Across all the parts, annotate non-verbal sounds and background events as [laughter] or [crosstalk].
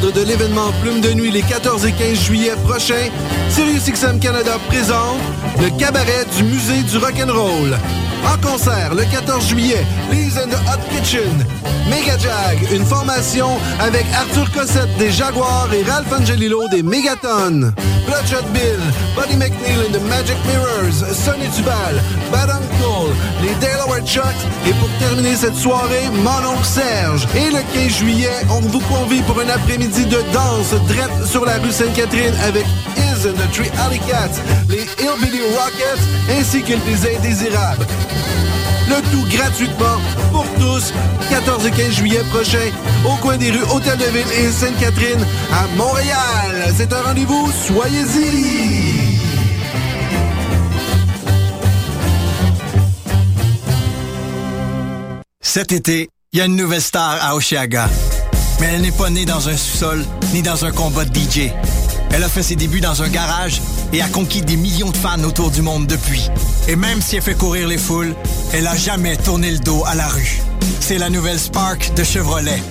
de l'événement Plume de Nuit les 14 et 15 juillet prochains, SiriusXM Canada présente le cabaret du Musée du Rock'n'Roll. En concert le 14 juillet, Lee's and the Hot Kitchen, Mega Jag, une formation avec Arthur Cossette des Jaguars et Ralph Angelillo des Megaton. Bloodshot Bill, Buddy McNeil and the Magic Mirrors, Sonny Dubal, Bad Uncle, les Delaware Chucks et pour terminer cette soirée, Mon oncle Serge. Et le 15 juillet, on vous convie pour un après-midi de danse drette sur la rue Sainte-Catherine avec The Alley Cats, les Hillbilly Rockets ainsi que les Indésirables. Le tout gratuitement pour tous, 14 et 15 juillet prochain, au coin des rues Hôtel de Ville et Sainte-Catherine à Montréal. C'est un rendez-vous, soyez-y! Cet été, il y a une nouvelle star à Oshiaga. Mais elle n'est pas née dans un sous-sol ni dans un combat de DJ. Elle a fait ses débuts dans un garage et a conquis des millions de fans autour du monde depuis. Et même si elle fait courir les foules, elle a jamais tourné le dos à la rue. C'est la nouvelle Spark de Chevrolet.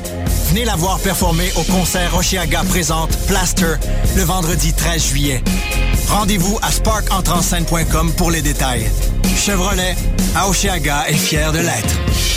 Venez la voir performer au concert Oshiaga présente Plaster le vendredi 13 juillet. Rendez-vous à sparkentrenscène.com pour les détails. Chevrolet, à Oshiaga est fier de l'être.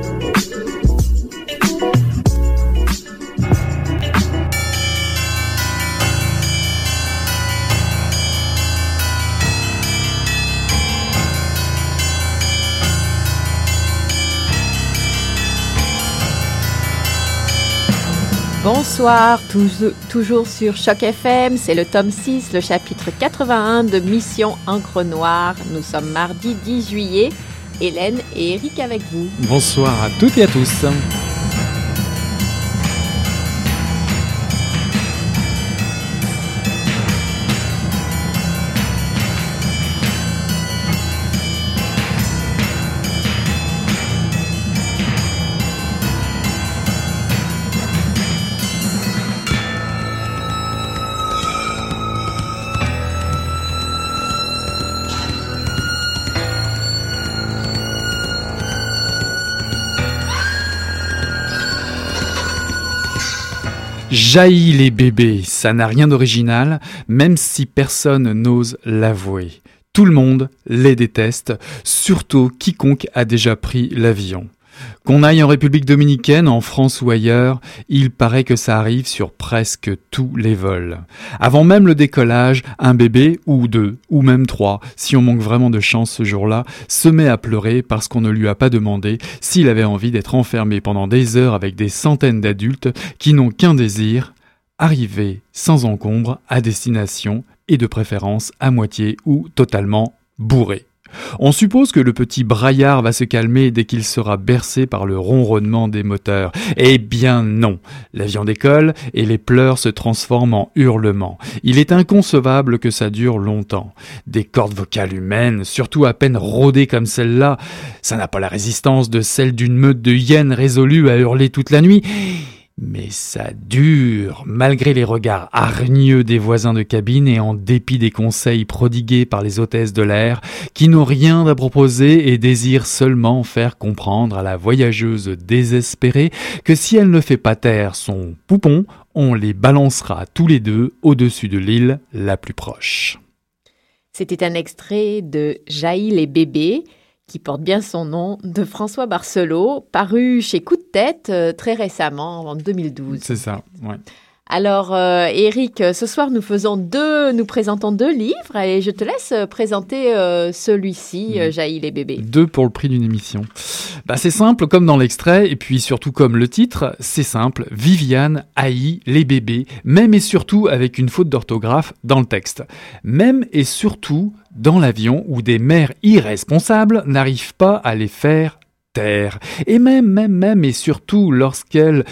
Bonsoir, toujours sur Choc FM, c'est le tome 6, le chapitre 81 de Mission Encre Noire. Nous sommes mardi 10 juillet. Hélène et Eric avec vous. Bonsoir à toutes et à tous. Jaillit les bébés, ça n'a rien d'original, même si personne n'ose l'avouer. Tout le monde les déteste, surtout quiconque a déjà pris l'avion. Qu'on aille en République dominicaine, en France ou ailleurs, il paraît que ça arrive sur presque tous les vols. Avant même le décollage, un bébé, ou deux, ou même trois, si on manque vraiment de chance ce jour-là, se met à pleurer parce qu'on ne lui a pas demandé s'il avait envie d'être enfermé pendant des heures avec des centaines d'adultes qui n'ont qu'un désir, arriver sans encombre à destination et de préférence à moitié ou totalement bourré. On suppose que le petit braillard va se calmer dès qu'il sera bercé par le ronronnement des moteurs. Eh bien non. L'avion décolle et les pleurs se transforment en hurlements. Il est inconcevable que ça dure longtemps. Des cordes vocales humaines, surtout à peine rodées comme celle-là, ça n'a pas la résistance de celle d'une meute de hyènes résolue à hurler toute la nuit. Mais ça dure, malgré les regards hargneux des voisins de cabine et en dépit des conseils prodigués par les hôtesses de l'air, qui n'ont rien à proposer et désirent seulement faire comprendre à la voyageuse désespérée que si elle ne fait pas taire son poupon, on les balancera tous les deux au-dessus de l'île la plus proche. C'était un extrait de Jaillit les bébés qui porte bien son nom, de François Barcelot, paru chez Coup de tête euh, très récemment, en 2012. C'est ça, ouais. Alors, euh, Eric, ce soir, nous faisons deux, nous présentons deux livres et je te laisse présenter euh, celui-ci, euh, Jaillit les bébés. Deux pour le prix d'une émission. Bah, c'est simple, comme dans l'extrait, et puis surtout comme le titre, c'est simple. Viviane haït les bébés, même et surtout avec une faute d'orthographe dans le texte. Même et surtout dans l'avion où des mères irresponsables n'arrivent pas à les faire taire. Et même, même, même et surtout lorsqu'elles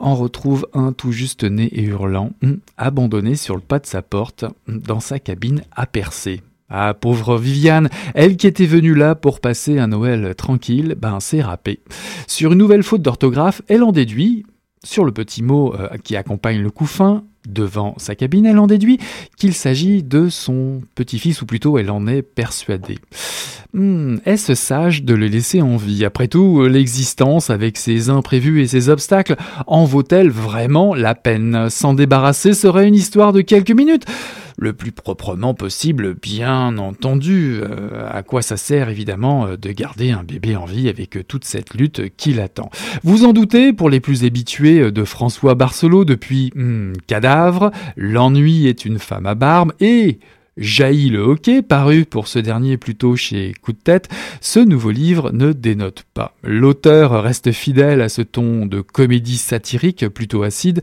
en retrouve un tout juste né et hurlant, hum, abandonné sur le pas de sa porte, hum, dans sa cabine à percer. Ah, pauvre Viviane, elle qui était venue là pour passer un Noël tranquille, ben c'est râpé. Sur une nouvelle faute d'orthographe, elle en déduit, sur le petit mot euh, qui accompagne le coup fin, devant sa cabine, elle en déduit qu'il s'agit de son petit-fils, ou plutôt elle en est persuadée. Hmm, est-ce sage de le laisser en vie? Après tout, l'existence, avec ses imprévus et ses obstacles, en vaut-elle vraiment la peine? S'en débarrasser serait une histoire de quelques minutes le plus proprement possible, bien entendu. Euh, à quoi ça sert évidemment euh, de garder un bébé en vie avec euh, toute cette lutte qui l'attend Vous en doutez, pour les plus habitués de François Barcelot depuis hmm, Cadavre, l'ennui est une femme à barbe et Jaillit le hockey, paru pour ce dernier plutôt chez Coup de tête, ce nouveau livre ne dénote pas. L'auteur reste fidèle à ce ton de comédie satirique plutôt acide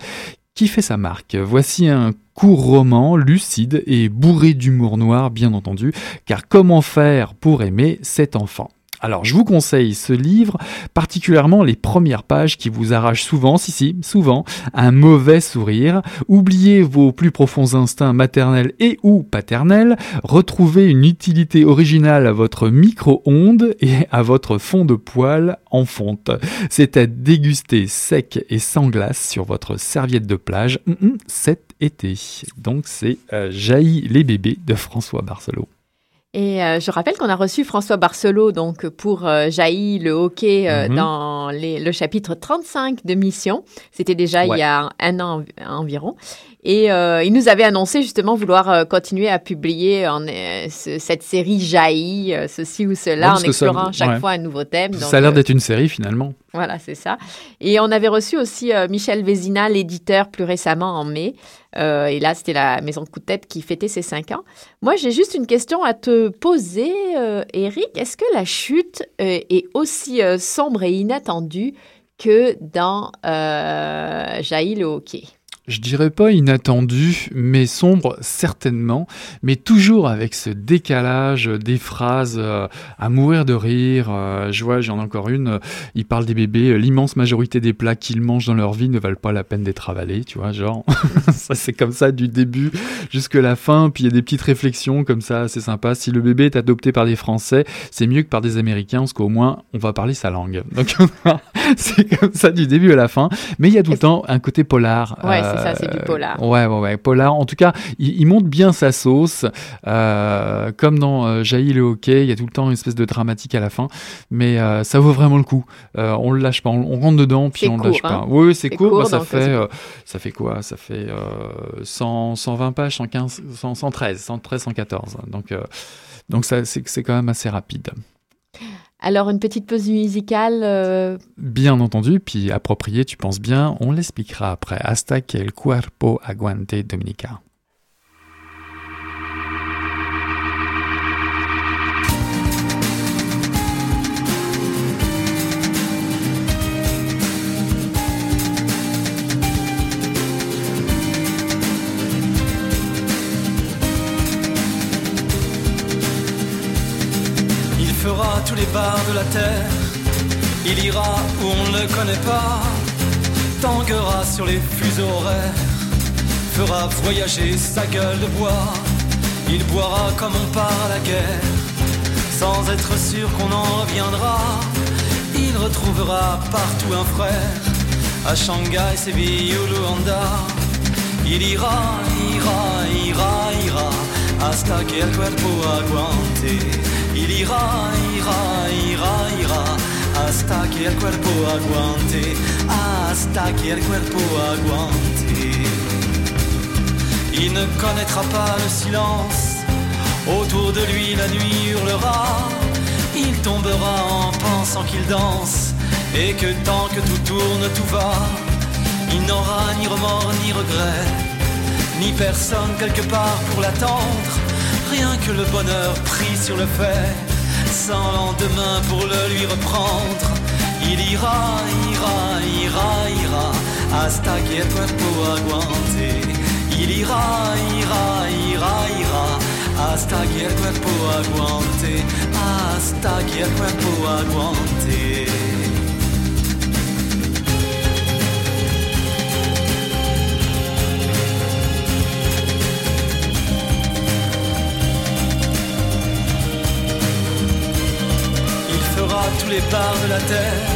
qui fait sa marque. Voici un court roman lucide et bourré d'humour noir, bien entendu, car comment faire pour aimer cet enfant? Alors, je vous conseille ce livre, particulièrement les premières pages qui vous arrachent souvent, si si, souvent, un mauvais sourire. Oubliez vos plus profonds instincts maternels et ou paternels. Retrouvez une utilité originale à votre micro-ondes et à votre fond de poêle en fonte. C'est à déguster sec et sans glace sur votre serviette de plage mm, mm, cet été. Donc, c'est euh, les bébés de François Barcelot. Et euh, je rappelle qu'on a reçu François Barcelot donc pour euh, Jaillit le hockey euh, Mhm. dans les- le chapitre 35 de Mission. C'était déjà il y a un an environ. Et euh, il nous avait annoncé justement vouloir euh, continuer à publier en, euh, ce- cette série Jaillit, euh, ceci ou cela, en que ça- explorant chaque ouais. fois un nouveau thème. Donc, Ça a l'air d'être une série finalement. Voilà, c'est ça. Et on avait reçu aussi euh, Michel Vézina, l'éditeur, plus récemment en mai. Euh, et là, c'était la maison de coup de tête qui fêtait ses cinq ans. Moi, j'ai juste une question à te poser, euh, Eric. Est-ce que la chute euh, est aussi sombre et inattendue que dans Jaillit le hockey? Je dirais pas inattendu, mais sombre certainement, mais toujours avec ce décalage des phrases euh, à mourir de rire. Euh, je vois, j'en ai encore une. euh, il parle des bébés. euh, L'immense majorité des plats qu'ils mangent dans leur vie ne valent pas la peine d'être avalés. Tu vois, genre [laughs] ça c'est comme ça du début jusqu'à la fin. Puis il y a des petites réflexions comme ça, c'est sympa. Si le bébé est adopté par des Français, c'est mieux que par des Américains, parce qu'au moins on va parler sa langue. Donc [laughs] c'est comme ça du début à la fin. Mais il y a tout le temps un côté polar. Ouais, c'est ça, c'est du polar. Ouais, ouais, ouais, polar. En tout cas, il, il monte bien sa sauce. Euh, comme dans euh, Jaillit le hockey, il y a tout le temps une espèce de dramatique à la fin. Mais euh, ça vaut vraiment le coup. Euh, on le lâche pas. On, on rentre dedans, puis on le court, lâche hein. pas. Oui, oui, c'est court. court, bah, ça, fait, euh, ça fait quoi? Ça fait euh, 100, 120 pages, 115, 100, 113, 113, 114. Donc, euh, donc ça, c'est quand même assez rapide. Alors, une petite pause musicale. euh, Bien entendu, puis approprié, tu penses bien, on l'expliquera après. Hasta que el cuerpo aguante Dominica. Fera tous les bars de la terre. Il ira où on ne le connaît pas. Tanguera sur les fuseaux horaires. Fera voyager sa gueule de bois. Il boira comme on part à la guerre. Sans être sûr qu'on en reviendra. Il retrouvera partout un frère. à Shanghai, Séville ou Luanda. Il ira, ira, ira, ira, hasta que el cuerpo aguante. Il ira, ira, ira, ira, hasta que el cuerpo aguante, hasta que el cuerpo aguante. Il ne connaîtra pas le silence, autour de lui la nuit hurlera, il tombera en pensant qu'il danse et que tant que tout tourne, tout va. Il n'aura ni remords ni regrets, ni personne quelque part pour l'attendre. Rien que le bonheur pris sur le fait, sans lendemain pour le lui reprendre. Il ira, ira, ira, ira, hasta que cuerpo aguante. Il ira, ira, ira, ira, hasta que el cuerpo aguante, hasta que el cuerpo aguante. Tous les parts de la terre,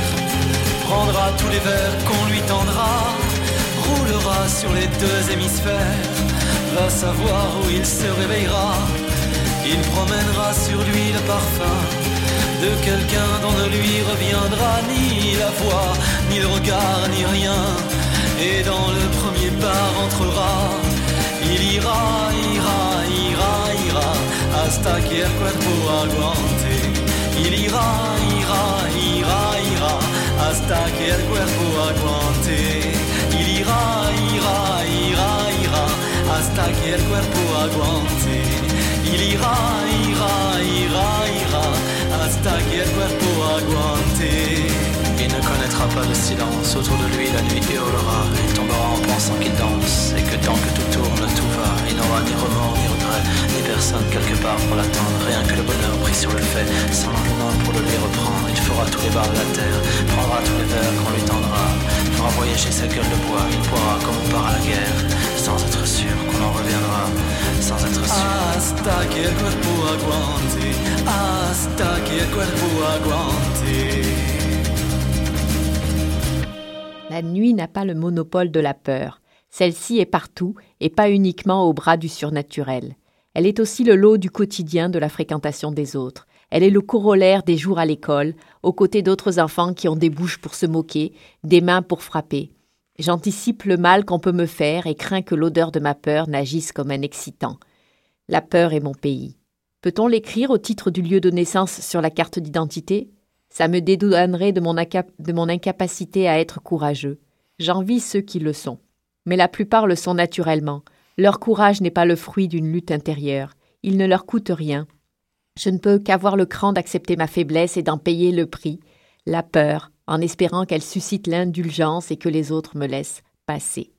prendra tous les verres qu'on lui tendra, roulera sur les deux hémisphères, va savoir où il se réveillera. Il promènera sur lui le parfum de quelqu'un dont ne lui reviendra ni la voix, ni le regard, ni rien. Et dans le premier bar entrera, il ira, ira, ira, ira, hasta que el cuerpo aguante. Il ira, ira, ira, ira, hasta que el cuerpo aguante. Il ira, ira, ira, ira, hasta que el cuerpo aguante. Il ira, ira, ira, ira, hasta que el cuerpo aguante. Pas le silence, autour de lui la nuit hurlera, il tombera en pensant qu'il danse, et que tant que tout tourne, tout va, il n'aura ni remords ni regrets, ni personne quelque part pour l'attendre, rien que le bonheur pris sur le fait, sans lendemain pour le lui reprendre, il fera tous les bars de la terre, prendra tous les verres qu'on lui tendra, fera voyager sa gueule de bois, il boira comme on part à la guerre, sans être sûr qu'on en reviendra, sans être sûr. Hasta que el cuerpo aguante, hasta que. La nuit n'a pas le monopole de la peur. Celle-ci est partout et pas uniquement au bras du surnaturel. Elle est aussi le lot du quotidien de la fréquentation des autres. Elle est le corollaire des jours à l'école, aux côtés d'autres enfants qui ont des bouches pour se moquer, des mains pour frapper. J'anticipe le mal qu'on peut me faire et crains que l'odeur de ma peur n'agisse comme un excitant. La peur est mon pays. Peut-on l'écrire au titre du lieu de naissance sur la carte d'identité? Ça me dédouanerait de mon, de mon incapacité à être courageux. J'envie ceux qui le sont. Mais la plupart le sont naturellement. Leur courage n'est pas le fruit d'une lutte intérieure. Il ne leur coûte rien. Je ne peux qu'avoir le cran d'accepter ma faiblesse et d'en payer le prix, la peur, en espérant qu'elle suscite l'indulgence et que les autres me laissent passer.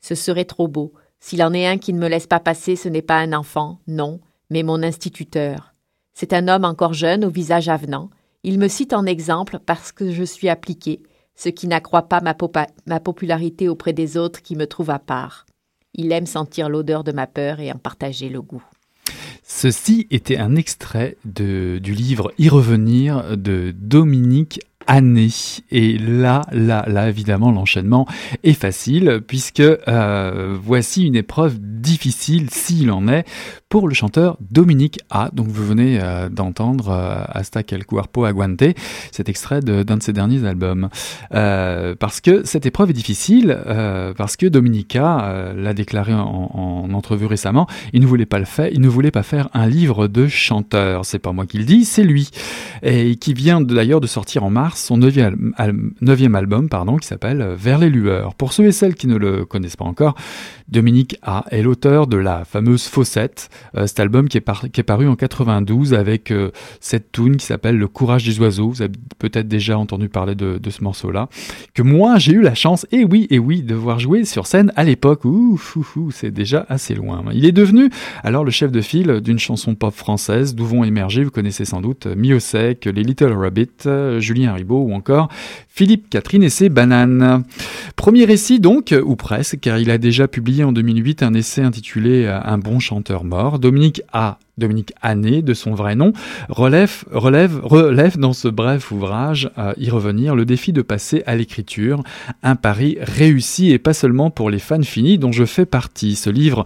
Ce serait trop beau. S'il en est un qui ne me laisse pas passer, ce n'est pas un enfant, non, mais mon instituteur. C'est un homme encore jeune, au visage avenant. Il me cite en exemple parce que je suis appliqué, ce qui n'accroît pas ma, popularité auprès des autres qui me trouvent à part. Il aime sentir l'odeur de ma peur et en partager le goût. Ceci était un extrait du livre Y revenir de Dominique année. Et là, là, là, évidemment, l'enchaînement est facile puisque euh, voici une épreuve difficile, s'il en est, pour le chanteur Dominique A. Donc vous venez euh, d'entendre euh, Hasta quel cuerpo aguante, cet extrait d'un de, ses derniers albums. Euh, parce que cette épreuve est difficile, euh, parce que Dominique A l'a déclaré en, en, entrevue récemment, il ne voulait pas le faire, il ne voulait pas faire un livre de chanteur. C'est pas moi qui le dis, c'est lui. Et qui vient d'ailleurs de sortir en mars son neuvième, neuvième album, pardon, qui s'appelle Vers les lueurs. Pour ceux et celles qui ne le connaissent pas encore, Dominique A est l'auteur de la fameuse Faussette, euh, cet album qui est, qui est, paru en 92 avec euh, cette tune qui s'appelle Le courage des oiseaux. Vous avez peut-être déjà entendu parler de, ce morceau-là, que moi j'ai eu la chance, et oui, et oui, de voir jouer sur scène à l'époque. C'est déjà assez loin. Il est devenu alors le chef de file d'une chanson pop française d'où vont émerger, vous connaissez sans doute Mio Sec, les Little Rabbit, Julien Ribot ou encore Philippe Catherine et ses bananes. Premier récit donc, ou presque, car il a déjà publié en 2008 un essai intitulé Un bon chanteur mort Dominique A. Dominique Anné, de son vrai nom, relève, dans ce bref ouvrage à y revenir le défi de passer à l'écriture, un pari réussi et pas seulement pour les fans finis dont je fais partie. Ce livre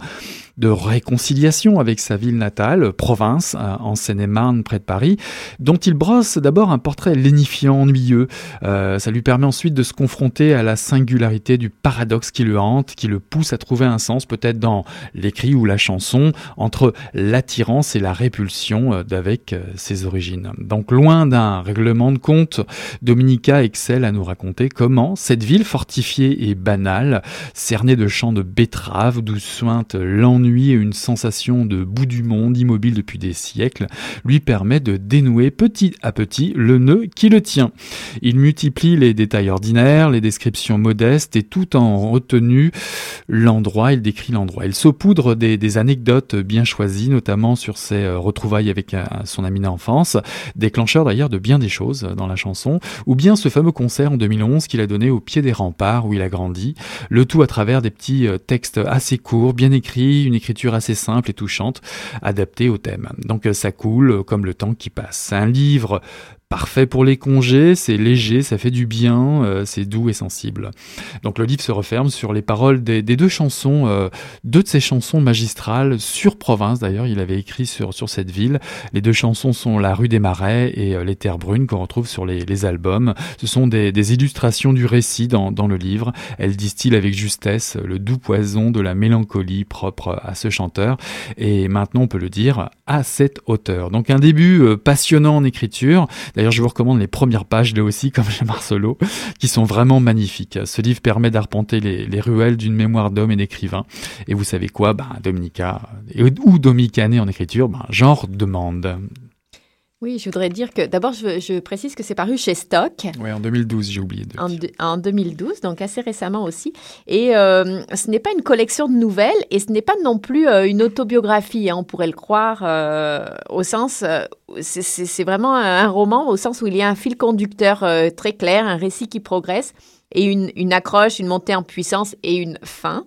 de réconciliation avec sa ville natale, province, euh, en Seine-et-Marne, près de Paris, dont il brosse d'abord un portrait lénifiant, ennuyeux. Euh, ça lui permet ensuite de se confronter à la singularité du paradoxe qui le hante, qui le pousse à trouver un sens peut-être dans l'écrit ou la chanson, entre l'attirance et la répulsion euh, d'avec ses origines. Donc loin d'un règlement de compte, Dominica excelle à nous raconter comment cette ville fortifiée et banale, cernée de champs de betteraves, d'où sointe l'ennui et une sensation de bout du monde immobile depuis des siècles lui permet de dénouer petit à petit le nœud qui le tient. Il multiplie les détails ordinaires, les descriptions modestes et tout en retenue l'endroit, il décrit l'endroit. Il saupoudre des, des, anecdotes bien choisies, notamment sur ses euh, retrouvailles avec euh, son ami d'enfance, déclencheur d'ailleurs de bien des choses dans la chanson, ou bien ce fameux concert en 2011 qu'il a donné au pied des remparts où il a grandi, le tout à travers des petits euh, textes assez courts, bien écrits, une écriture assez simple et touchante, adaptée au thème. Donc ça coule comme le temps qui passe. Un livre parfait pour les congés, c'est léger, ça fait du bien, euh, c'est doux et sensible. Donc le livre se referme sur les paroles des, deux chansons, euh, deux de ces chansons magistrales sur province d'ailleurs, il avait écrit sur, sur cette ville. Les deux chansons sont La rue des Marais et euh, Les Terres Brunes qu'on retrouve sur les, albums. Ce sont des, illustrations du récit dans, dans, le livre. Elles distillent avec justesse le doux poison de la mélancolie propre à ce chanteur et maintenant on peut le dire à cette hauteur. Donc un début passionnant en écriture, D'ailleurs, je vous recommande les premières pages, là aussi, [laughs] comme chez Marcelo, qui sont vraiment magnifiques. Ce livre permet d'arpenter les, ruelles d'une mémoire d'homme et d'écrivain. Et vous savez quoi? Ben, Dominica, ou Dominicané en écriture, ben, genre demande. Oui, je voudrais dire que d'abord, je, précise que c'est paru chez Stock. Oui, en 2012, j'ai oublié. De en, en, 2012, donc assez récemment aussi. Et euh, ce n'est pas une collection de nouvelles et ce n'est pas non plus euh, une autobiographie, hein, on pourrait le croire, euh, au sens. c'est vraiment un roman au sens où il y a un fil conducteur très clair, un récit qui progresse et une, une accroche, une montée en puissance et une fin.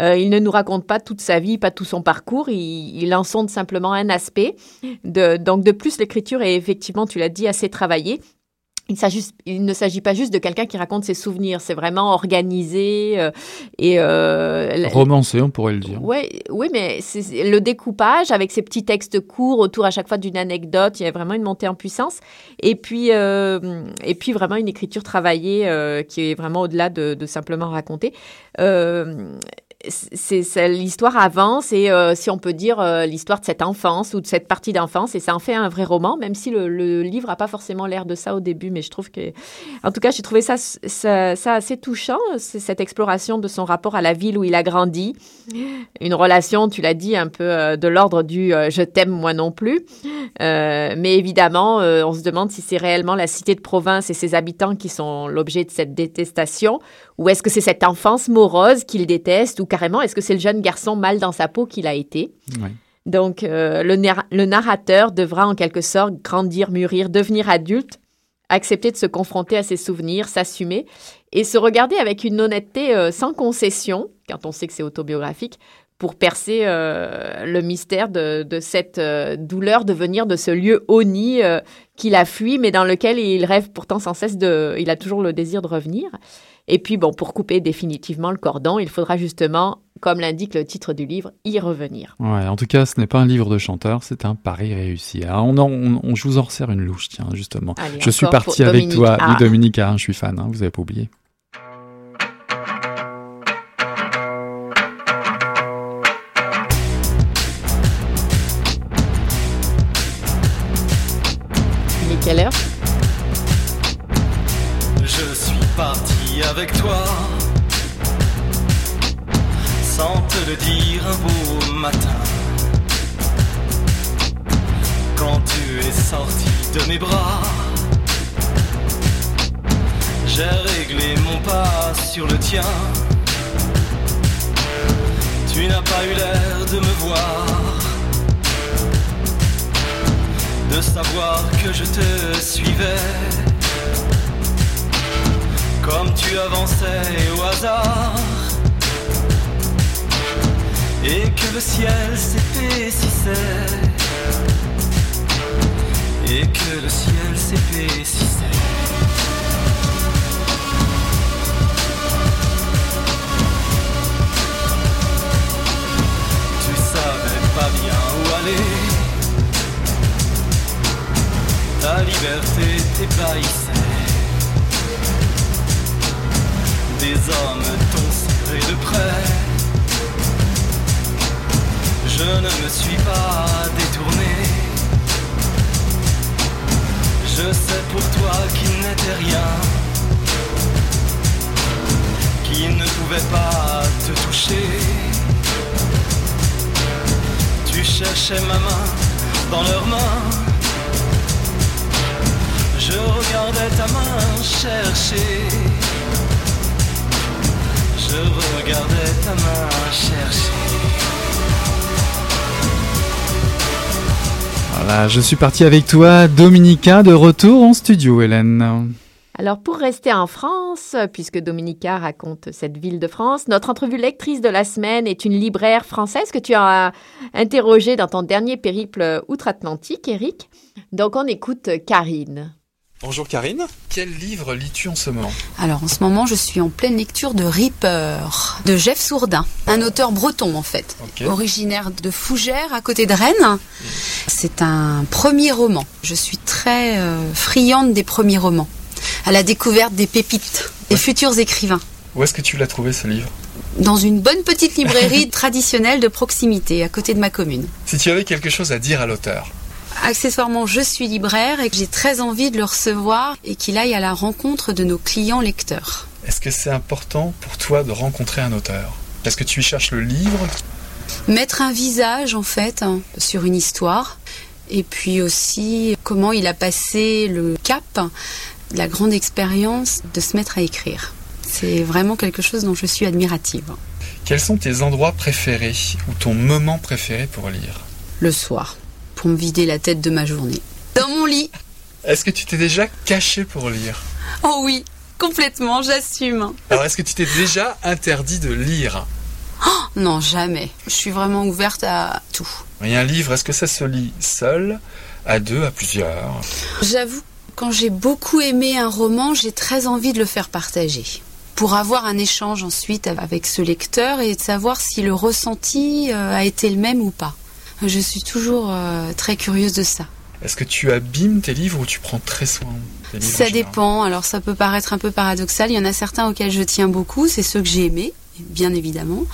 Euh, il ne nous raconte pas toute sa vie, pas tout son parcours. Il, en sonde simplement un aspect. donc de plus, l'écriture est effectivement, tu l'as dit, assez travaillée. Il, ne s'agit pas juste de quelqu'un qui raconte ses souvenirs, c'est vraiment organisé euh, et euh, romancé, on pourrait le dire. Ouais, oui, mais c'est le découpage avec ces petits textes courts autour à chaque fois d'une anecdote, il y a vraiment une montée en puissance. Et puis, et puis vraiment une écriture travaillée qui est vraiment au-delà de, de, simplement raconter c'est l'histoire avance et euh, si on peut dire euh, l'histoire de cette enfance ou de cette partie d'enfance et ça en fait un vrai roman même si le, livre a pas forcément l'air de ça au début mais je trouve que en tout cas j'ai trouvé ça, ça, assez touchant cette exploration de son rapport à la ville où il a grandi. Une relation tu l'as dit un peu euh, de l'ordre du je t'aime moi non plus mais évidemment on se demande si c'est réellement la cité de province et ses habitants qui sont l'objet de cette détestation ou est-ce que c'est cette enfance morose qu'il déteste Ou carrément, est-ce que c'est le jeune garçon mal dans sa peau qu'il a été? Donc, euh, le, narrateur devra en quelque sorte grandir, mûrir, devenir adulte, accepter de se confronter à ses souvenirs, s'assumer et se regarder avec une honnêteté euh, sans concession, quand on sait que c'est autobiographique, pour percer euh, le mystère de, cette douleur de venir de ce lieu honni qu'il a fui, mais dans lequel il rêve pourtant sans cesse de... Il a toujours le désir de revenir. Et puis, bon, pour couper définitivement le cordon, il faudra justement, comme l'indique le titre du livre, y revenir. Ouais, en tout cas, ce n'est pas un livre de chanteur, c'est un pari réussi. Alors, on, on, je vous en resserre une louche, tiens, justement. je suis parti avec toi, oui, Dominique, je suis fan, hein, vous n'avez pas oublié. De mes bras, j'ai réglé mon pas sur le tien. Tu n'as pas eu l'air de me voir, de savoir que je te suivais comme tu avançais au hasard. et que le ciel s'épaississait et que le ciel s'épaississait. Tu savais pas bien où aller, ta liberté t'ébahissait. Des hommes t'ont serré de près. Je ne me suis pas détourné. Qu'il n'était rien, qu'il ne pouvait pas te toucher. Tu cherchais ma main dans leurs mains. Je regardais ta main chercher. Je regardais ta main chercher. Voilà, je suis parti avec toi, Dominica, de retour en studio, Hélène. Alors pour rester en France, puisque Dominica raconte cette ville de France, notre entrevue lectrice de la semaine est une libraire française que tu as interrogée dans ton dernier périple outre-Atlantique, Eric. Donc on écoute Karine. Bonjour Karine, quel livre lis-tu en ce moment? Alors en ce moment, je suis en pleine lecture de Reaper de Jeff Sourdin, un auteur breton en fait, originaire de Fougères à côté de Rennes. C'est un premier roman. Je suis très euh, friande des premiers romans, à la découverte des pépites, des futurs écrivains. Où est-ce que tu l'as trouvé ce livre? Dans une bonne petite librairie [laughs] traditionnelle de proximité à côté de ma commune. Si tu avais quelque chose à dire à l'auteur, Accessoirement, je suis libraire et que j'ai très envie de le recevoir et qu'il aille à la rencontre de nos clients lecteurs. est-ce que c'est important pour toi de rencontrer un auteur? Est-ce que tu y cherches le livre mettre un visage en fait hein, sur une histoire et puis aussi comment il a passé le cap, la grande expérience de se mettre à écrire. C'est vraiment quelque chose dont je suis admirative. Quels sont tes endroits préférés ou ton moment préféré pour lire? Le soir, pour me vider la tête de ma journée. Dans mon lit. Est-ce que tu t'es déjà caché pour lire? Oh oui, complètement, j'assume. Alors est-ce que tu t'es déjà interdit de lire? Non, jamais. Je suis vraiment ouverte à tout. Et un livre, est-ce que ça se lit seul, à deux, à plusieurs? J'avoue, quand j'ai beaucoup aimé un roman, j'ai très envie de le faire partager. Pour avoir un échange ensuite avec ce lecteur et de savoir si le ressenti euh, a été le même ou pas. Je suis toujours euh, très curieuse de ça. Est-ce que tu abîmes tes livres ou tu prends très soin des livres en Ça dépend. Alors ça peut paraître un peu paradoxal. Il y en a certains auxquels je tiens beaucoup. C'est ceux que j'ai aimés, bien évidemment.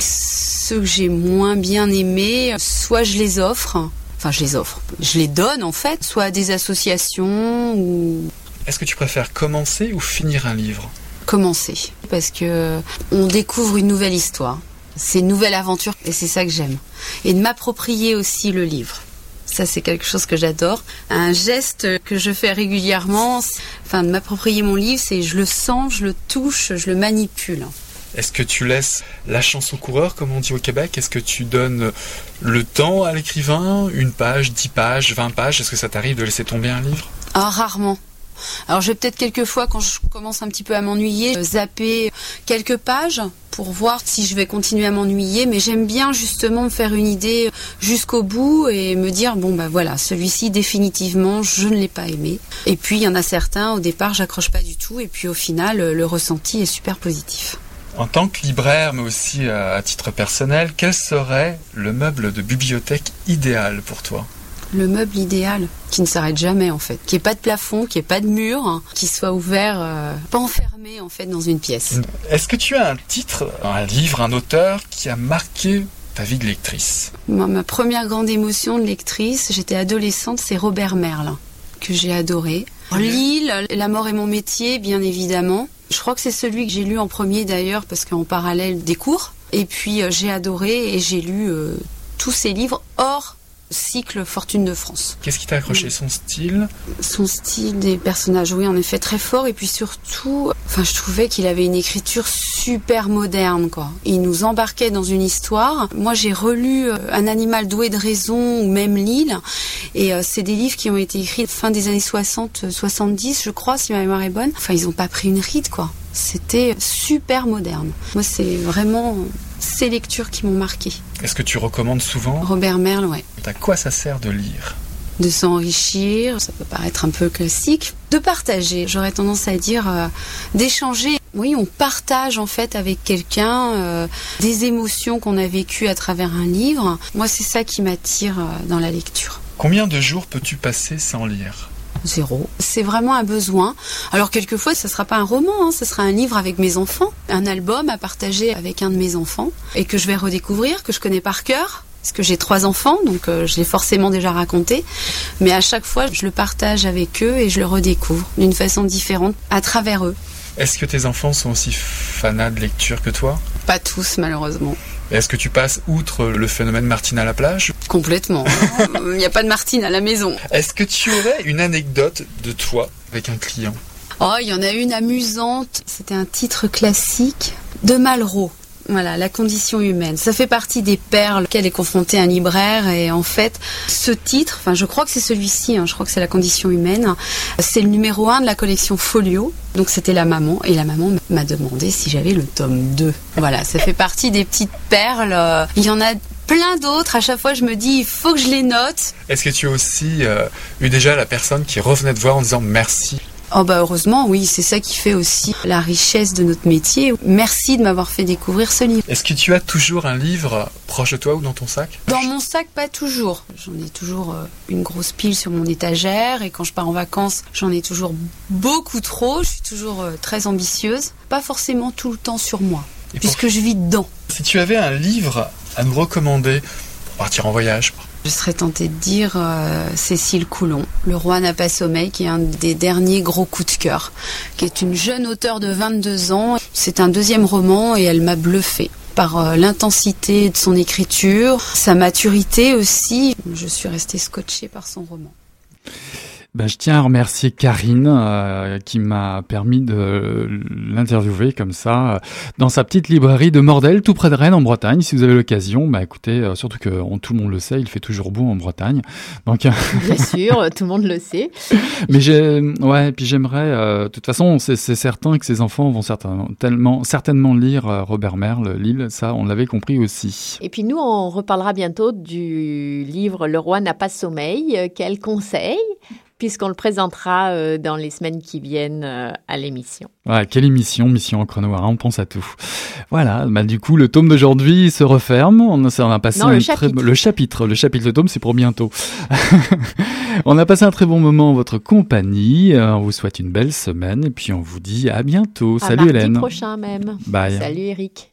Ceux que j'ai moins bien aimés, soit je les offre. Enfin, je les offre. Je les donne en fait, soit à des associations ou Est-ce que tu préfères commencer ou finir un livre? Commencer parce que on découvre une nouvelle histoire. C'est une nouvelle aventure et c'est ça que j'aime. Et de m'approprier aussi le livre. Ça, c'est quelque chose que j'adore. Un geste que je fais régulièrement, enfin, de m'approprier mon livre, c'est je le sens, je le touche, je le manipule. Est-ce que tu laisses la chance au coureur, comme on dit au Québec? Est-ce que tu donnes le temps à l'écrivain? Une page, dix pages, vingt pages? Est-ce que ça t'arrive de laisser tomber un livre? Ah, rarement. Alors, je vais peut-être quelquefois, quand je commence un petit peu à m'ennuyer, euh, zapper quelques pages pour voir si je vais continuer à m'ennuyer. Mais j'aime bien justement me faire une idée jusqu'au bout et me dire, bon, bah voilà, celui-ci, définitivement, je ne l'ai pas aimé. Et puis, il y en a certains, au départ, j'accroche pas du tout. Et puis, au final, le ressenti est super positif. En tant que libraire, mais aussi euh, à titre personnel, quel serait le meuble de bibliothèque idéal pour toi? Le meuble idéal, qui ne s'arrête jamais en fait, qui ait pas de plafond, qui ait pas de mur, hein, qui soit ouvert, euh, pas enfermé en fait dans une pièce. Est-ce que tu as un titre, un livre, un auteur qui a marqué ta vie de lectrice? Moi, ma première grande émotion de lectrice, j'étais adolescente, c'est Robert Merle, que j'ai adoré. Lille, La mort est mon métier, bien évidemment. Je crois que c'est celui que j'ai lu en premier d'ailleurs, parce qu'en parallèle des cours. Et puis euh, j'ai adoré et j'ai lu euh, tous ses livres hors cycle Fortune de France. Qu'est-ce qui t'a accroché Son style? Son style des personnages, oui, en effet, très fort. Et puis surtout, enfin, je trouvais qu'il avait une écriture super moderne, quoi. Il nous embarquait dans une histoire. Moi, j'ai relu euh, Un animal doué de raison ou même L'île. Et euh, c'est des livres qui ont été écrits fin des années 60, euh, 70, je crois, si ma mémoire est bonne. Enfin, ils ont pas pris une ride, quoi. C'était super moderne. Moi, c'est vraiment ces lectures qui m'ont marqué. Est-ce que tu recommandes souvent Robert Merle, ouais. À quoi ça sert de lire de s'enrichir, ça peut paraître un peu classique, de partager, j'aurais tendance à dire euh, d'échanger. Oui, on partage en fait avec quelqu'un euh, des émotions qu'on a vécues à travers un livre. Moi, c'est ça qui m'attire euh, dans la lecture. Combien de jours peux-tu passer sans lire Zéro. C'est vraiment un besoin. Alors quelquefois, ce ne sera pas un roman, hein, ce sera un livre avec mes enfants, un album à partager avec un de mes enfants et que je vais redécouvrir, que je connais par cœur parce que j'ai trois enfants, donc euh, je l'ai forcément déjà raconté. Mais à chaque fois, je le partage avec eux et je le redécouvre d'une façon différente à travers eux. Est-ce que tes enfants sont aussi fanats de lecture que toi? Pas tous, malheureusement. Est-ce que tu passes outre le phénomène Martine à la plage? Complètement. Il n'y a pas de Martine à la maison. Est-ce que tu aurais une anecdote de toi avec un client? Oh, il y en a une amusante. C'était un titre classique de Malraux. Voilà, la condition humaine. Ça fait partie des perles qu'elle est confrontée un libraire et en fait, ce titre, enfin je crois que c'est celui-ci, hein, je crois que c'est la condition humaine, c'est le numéro 1 de la collection Folio. Donc c'était la maman et la maman m'a demandé si j'avais le tome 2. Voilà, ça fait partie des petites perles. Il y en a plein d'autres. À chaque fois, je me dis, il faut que je les note. Est-ce que tu as aussi euh, eu déjà la personne qui revenait te voir en disant merci? Oh bah heureusement, oui, c'est ça qui fait aussi la richesse de notre métier. Merci de m'avoir fait découvrir ce livre. Est-ce que tu as toujours un livre proche de toi ou dans ton sac? Dans mon sac, pas toujours. J'en ai toujours euh, une grosse pile sur mon étagère et quand je pars en vacances, j'en ai toujours beaucoup trop. Je suis toujours euh, très ambitieuse. Pas forcément tout le temps sur moi, puisque je vis dedans. Si tu avais un livre à nous recommander pour partir en voyage, je serais tentée de dire euh, Cécile Coulon, Le roi n'a pas sommeil, qui est un des derniers gros coups de cœur, qui est une jeune auteure de 22 ans. C'est un deuxième roman et elle m'a bluffée par euh, l'intensité de son écriture, sa maturité aussi. Je suis restée scotchée par son roman. Ben, je tiens à remercier Karine euh, qui m'a permis de l'interviewer comme ça euh, dans sa petite librairie de Mordel, tout près de Rennes en Bretagne. Si vous avez l'occasion, bah écoutez, euh, surtout que tout le monde le sait, il fait toujours beau en Bretagne. Donc [laughs] bien sûr, tout le monde le sait. [laughs] Mais j'ai, ouais, puis j'aimerais, de toute façon, c'est certain que ses enfants vont certainement, tellement, certainement lire Robert Merle, Lille. Ça, on l'avait compris aussi. Et puis nous, on reparlera bientôt du livre Le roi n'a pas sommeil. Quel conseil? Puisqu'on le présentera euh, dans les semaines qui viennent euh, à l'émission. Ouais, quelle émission, Mission en Noir, on pense à tout. Voilà, bah, du coup, le tome d'aujourd'hui se referme. On a, on a passé le, chapitre. le chapitre. Le chapitre, le tome, c'est pour bientôt. [laughs] on a passé un très bon moment en votre compagnie. Euh, on vous souhaite une belle semaine et puis on vous dit à bientôt. Salut Hélène. Prochain même. Bye. Salut Eric.